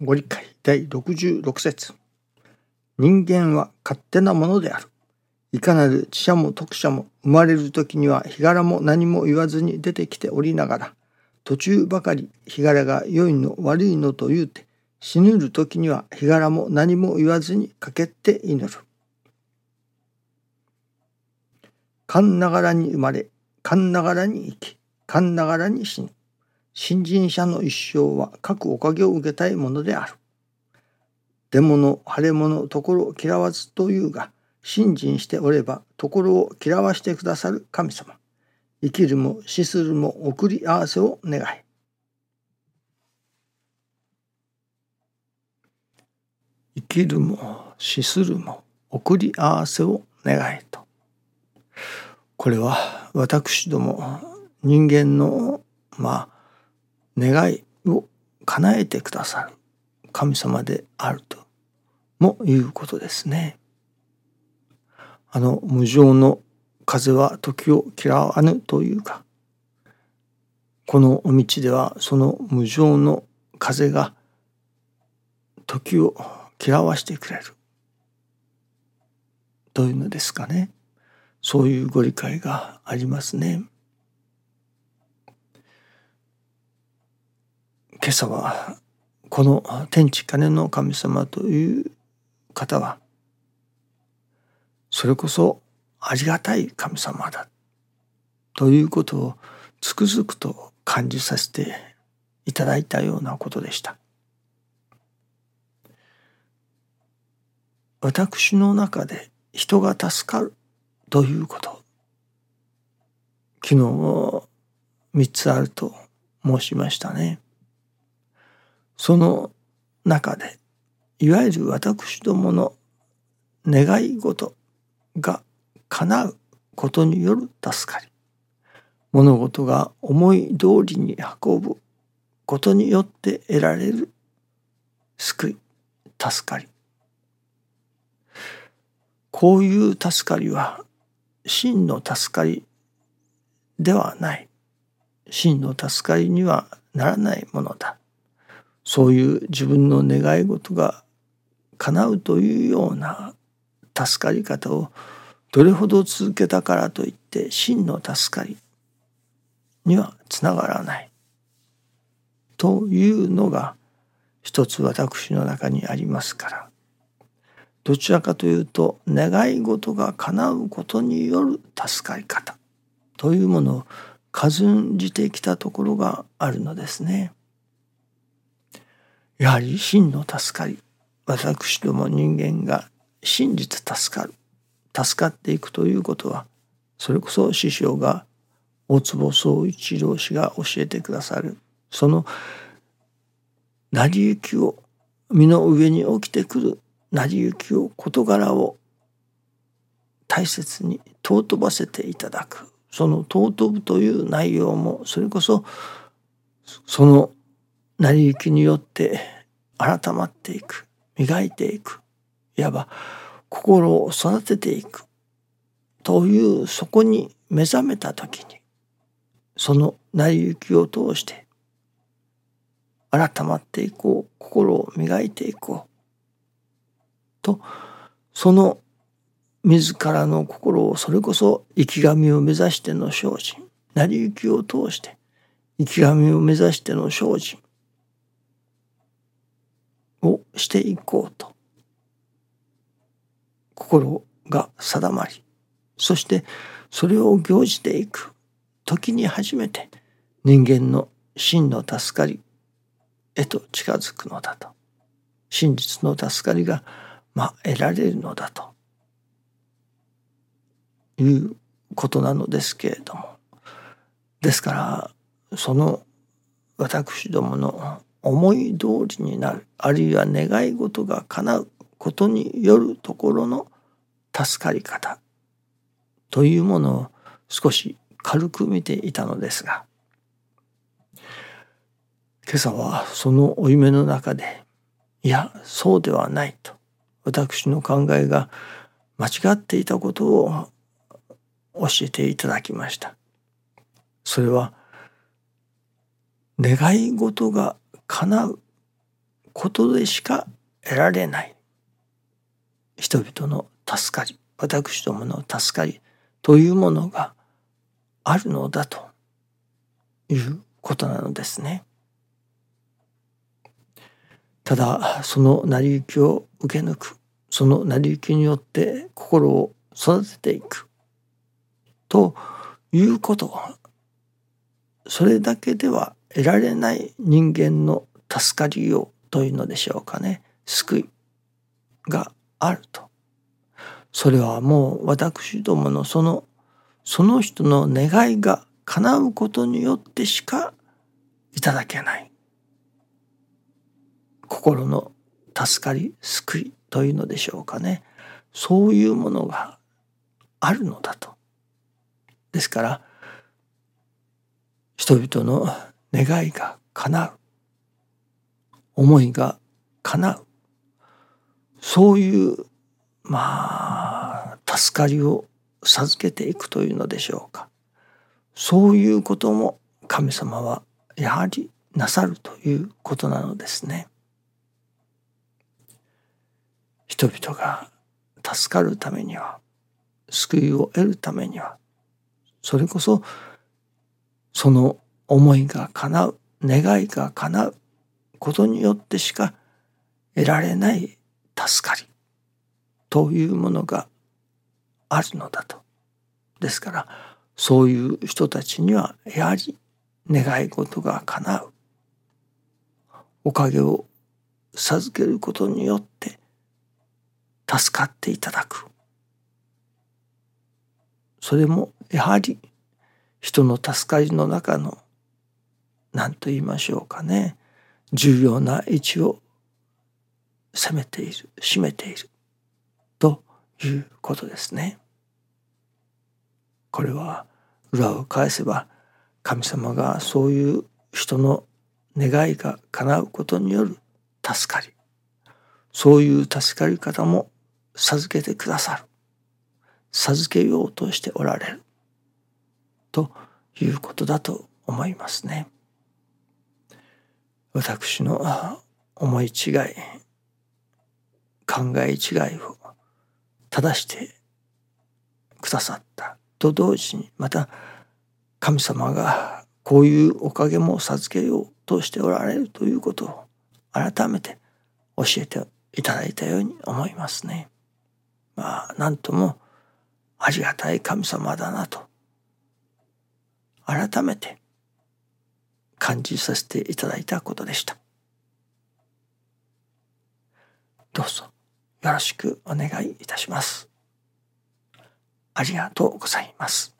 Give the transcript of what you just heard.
ご理解第66節人間は勝手なものである。いかなる知者も徳者も生まれる時には日柄も何も言わずに出てきておりながら途中ばかり日柄が良いの悪いのと言うて死ぬる時には日柄も何も言わずにかけて祈る。勘ながらに生まれ、勘ながらに生き、勘ながらに死ぬ。新人者の一生は各おかげを受けたいものである。出物、腫れ物、ところを嫌わずというが、信心しておれば、ところを嫌わしてくださる神様。生きるも死するも送り合わせを願い。生きるも死するも送り合わせを願いと。これは私ども人間のまあ願いを叶えてくださる神様であるともいうことですね。あの無常の風は時を嫌わぬというかこのお道ではその無常の風が時を嫌わしてくれるというのですかねそういうご理解がありますね。今朝はこの天地金の神様という方はそれこそありがたい神様だということをつくづくと感じさせていただいたようなことでした。私の中で人が助かるということ昨日3つあると申しましたね。その中でいわゆる私どもの願い事が叶うことによる助かり。物事が思い通りに運ぶことによって得られる救い助かり。こういう助かりは真の助かりではない。真の助かりにはならないものだ。そういう自分の願い事が叶うというような助かり方をどれほど続けたからといって真の助かりにはつながらないというのが一つ私の中にありますからどちらかというと願い事が叶うことによる助かり方というものをかずんじてきたところがあるのですね。やはり真の助かり私ども人間が真実助かる助かっていくということはそれこそ師匠が大坪宗一郎氏が教えてくださるその成り行きを身の上に起きてくる成り行きを事柄を大切に尊ばせていただくその尊ぶという内容もそれこそその成り行きによって改まっていく磨いていくいわば心を育てていくというそこに目覚めた時にその成り行きを通して改まっていこう心を磨いていこうとその自らの心をそれこそ生き神を目指しての精進成り行きを通して生き神を目指しての精進をしていこうと。心が定まりそしてそれを行じていく。時に初めて人間の真の助かりへと近づくのだと。真実の助かりがまあ、得られるのだと。いうことなのですけれども。ですからその私どもの思い通りになる。あるいは願い事が叶うことによるところの助かり方。というものを少し軽く見ていたのですが。今朝はその負い目の中でいやそうではないと。私の考えが間違っていたことを教えていただきました。それは願い事が叶うことでしか得られない人々の助かり私どもの助かりというものがあるのだということなのですね。ただその成り行きを受け抜くその成り行きによって心を育てていくということそれだけでは得られない人間の助かりようというのでしょうかね。救いがあると。それはもう私どものそのその人の願いが叶うことによってしかいただけない。心の助かり救いというのでしょうかね。そういうものがあるのだと。ですから人々の願いが叶う。思いが叶う。そういうまあ助かりを授けていくというのでしょうか。そういうことも神様はやはりなさるということなのですね。人々が助かるためには救いを得るためにはそれこそその思いが叶う願いが叶うことによってしか得られない助かりというものがあるのだと。ですからそういう人たちにはやはり願い事が叶うおかげを授けることによって助かっていただくそれもやはり人の助かりの中の何と言いましょうかね。重要な位置を攻めている占めている。ということですね。これは裏を返せば神様がそういう人の願いが叶うことによる助かり。そういう助かり方も授けてくださる。授けようとしておられる。ということだと思いますね。私の思い違い考え違いを正してくださったと同時にまた神様がこういうおかげも授けようとしておられるということを改めて教えていただいたように思いますね。まあ何ともありがたい神様だなと改めて感じさせていただいたことでした。どうぞよろしくお願いいたします。ありがとうございます。